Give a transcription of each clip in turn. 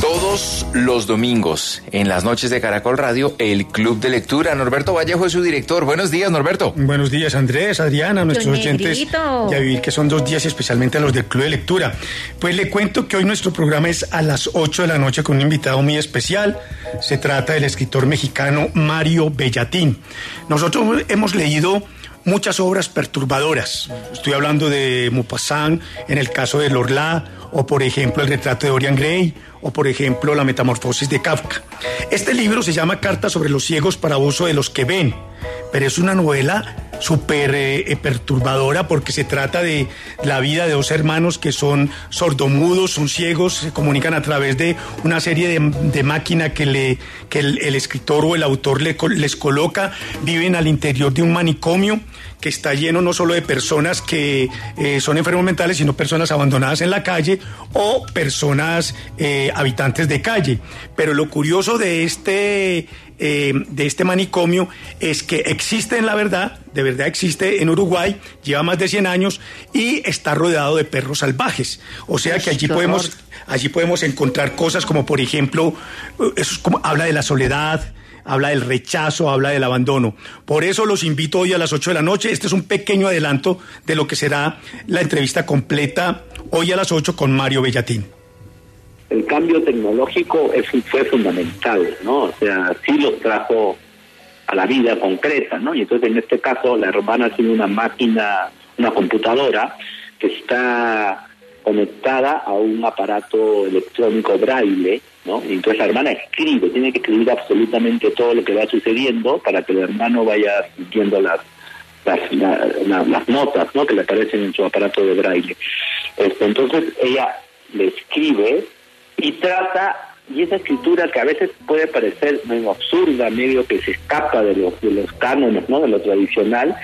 Todos los domingos, en las noches de Caracol Radio, el Club de Lectura. Norberto Vallejo es su director. Buenos días, Norberto. Buenos días, Andrés, Adriana, nuestros oyentes. Y a vivir que son dos días, especialmente a los del Club de Lectura. Pues le cuento que hoy nuestro programa es a las 8 de la noche con un invitado muy especial. Se trata del escritor mexicano Mario Bellatín. Nosotros hemos leído muchas obras perturbadoras. Estoy hablando de Maupassant, en el caso de Lorla, o por ejemplo el retrato de Dorian Gray, o por ejemplo la metamorfosis de Kafka. Este libro se llama Carta sobre los ciegos para uso de los que ven, pero es una novela súper eh, perturbadora porque se trata de la vida de dos hermanos que son sordomudos, son ciegos, se comunican a través de una serie de, de máquina que, le, que el, escritor o el autor les coloca, viven al interior de un manicomio que está lleno no solo de personas que eh, son enfermos mentales, sino personas abandonadas en la calle o personas eh, habitantes de calle. Pero lo curioso de este, eh, de este manicomio es que existe en la verdad, de verdad existe en Uruguay, lleva más de 100 años y está rodeado de perros salvajes. O sea que allí podemos, allí podemos encontrar cosas como, por ejemplo, eh, eso es como, habla de la soledad, habla del rechazo, habla del abandono. Por eso los invito hoy a las 8 de la noche. Este es un pequeño adelanto de lo que será la entrevista completa hoy a las 8 con Mario Bellatín. El cambio tecnológico es, fue fundamental, ¿no? O sea, sí los trajo a la vida concreta, ¿no? Y entonces en este caso la hermana tiene una máquina, una computadora que está conectada a un aparato electrónico braille, ¿no? Y entonces la hermana escribe, tiene que escribir absolutamente todo lo que va sucediendo para que el hermano vaya sintiendo las las, la- notas ¿no? que le aparecen en su aparato de braille. Este, entonces ella le escribe y trata, y esa escritura que a veces puede parecer medio absurda, medio que se escapa de los, de los cánones, ¿no? de lo tradicional,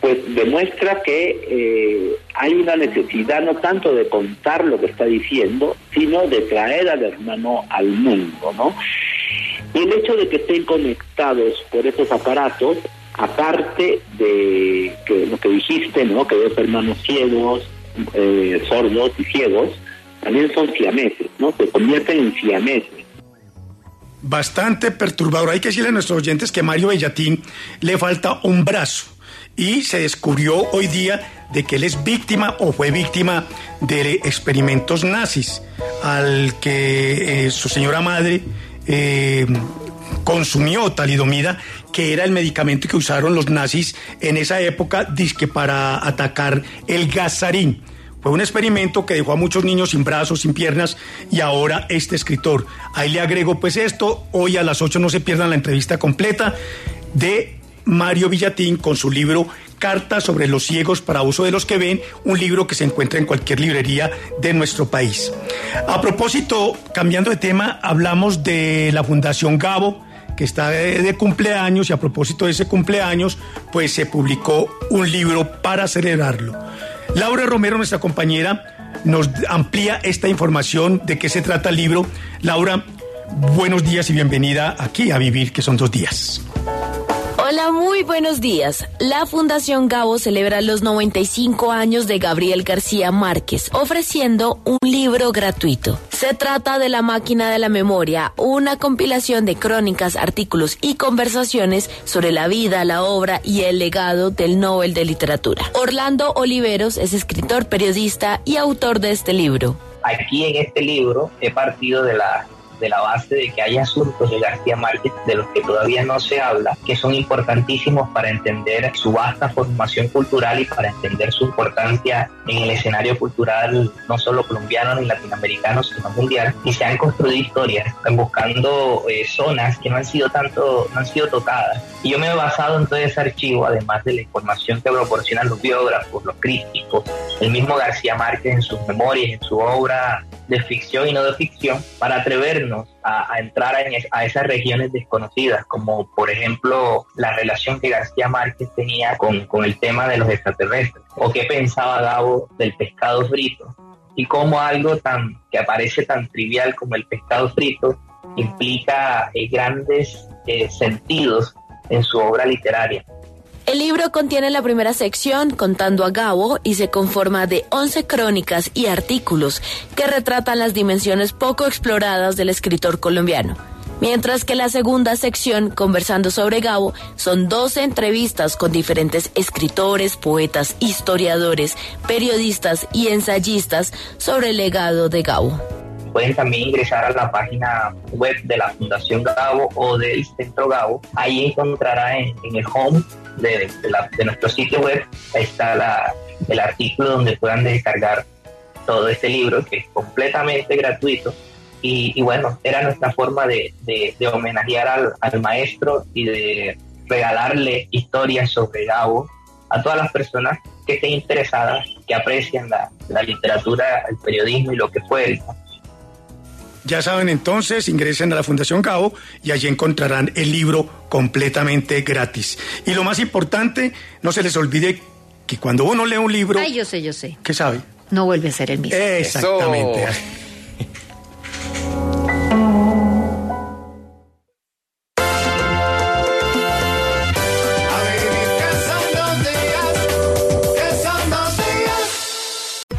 pues demuestra que eh, hay una necesidad no tanto de contar lo que está diciendo, sino de traer al hermano al mundo, ¿no? Y el hecho de que estén conectados por esos aparatos, aparte de que lo que dijiste, ¿no? Que dos hermanos ciegos, eh, sordos y ciegos, también son siameses, ¿no? Se convierten en siameses. Bastante perturbador. Hay que decirle a nuestros oyentes que Mario Bellatín le falta un brazo. Y se descubrió hoy día de que él es víctima o fue víctima de experimentos nazis, al que eh, su señora madre eh, consumió talidomida, que era el medicamento que usaron los nazis en esa época, disque para atacar el gasarín. Fue un experimento que dejó a muchos niños sin brazos, sin piernas, y ahora este escritor. Ahí le agrego pues esto, hoy a las 8 no se pierdan la entrevista completa de Mario Villatín con su libro Cartas sobre los ciegos para uso de los que ven, un libro que se encuentra en cualquier librería de nuestro país. A propósito, cambiando de tema, hablamos de la Fundación Gabo, que está de, de cumpleaños, y a propósito de ese cumpleaños, pues se publicó un libro para celebrarlo. Laura Romero, nuestra compañera, nos amplía esta información de qué se trata el libro. Laura, buenos días y bienvenida aquí a Vivir, que son dos días. Hola, muy buenos días. La Fundación Gabo celebra los 95 años de Gabriel García Márquez, ofreciendo un libro gratuito. Se trata de La Máquina de la Memoria, una compilación de crónicas, artículos y conversaciones sobre la vida, la obra y el legado del Nobel de Literatura. Orlando Oliveros es escritor, periodista y autor de este libro. aquí en este libro he partido de la de la base de que hay asuntos de García Márquez de los que todavía no se habla, que son importantísimos para entender su vasta formación cultural y para entender su importancia en el escenario cultural no solo colombiano ni latinoamericano, sino mundial. Y se han construido historias buscando eh, zonas que no han sido tanto, no han sido tocadas. Y yo me he basado en todo ese archivo, además de la información que proporcionan los biógrafos, los críticos, el mismo García Márquez en sus memorias, en su obra de ficción y no de ficción, para atrevernos a, entrar a esas regiones desconocidas, como por ejemplo la relación que García Márquez tenía con, con el tema de los extraterrestres, o qué pensaba Gabo del pescado frito, y cómo algo tan que aparece tan trivial como el pescado frito implica eh, grandes eh, sentidos en su obra literaria. El libro contiene la primera sección contando a Gabo y se conforma de 11 crónicas y artículos que retratan las dimensiones poco exploradas del escritor colombiano. Mientras que la segunda sección, conversando sobre Gabo, son 12 entrevistas con diferentes escritores, poetas, historiadores, periodistas y ensayistas sobre el legado de Gabo. Pueden también ingresar a la página web de la Fundación Gabo o del Centro Gabo. Ahí encontrará en, el home de, nuestro sitio web, está el artículo donde puedan descargar todo este libro que es completamente gratuito. Y, bueno, era nuestra forma de, homenajear al, maestro y de regalarle historias sobre Gabo a todas las personas que estén interesadas, que aprecian la, la literatura, el periodismo y lo que fue él. Ya saben entonces, ingresen a la Fundación Cabo y allí encontrarán el libro completamente gratis. Y lo más importante, no se les olvide que cuando uno lee un libro... Ay, yo sé, yo sé. ¿Qué sabe? No vuelve a ser el mismo. Exactamente.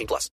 18 plus.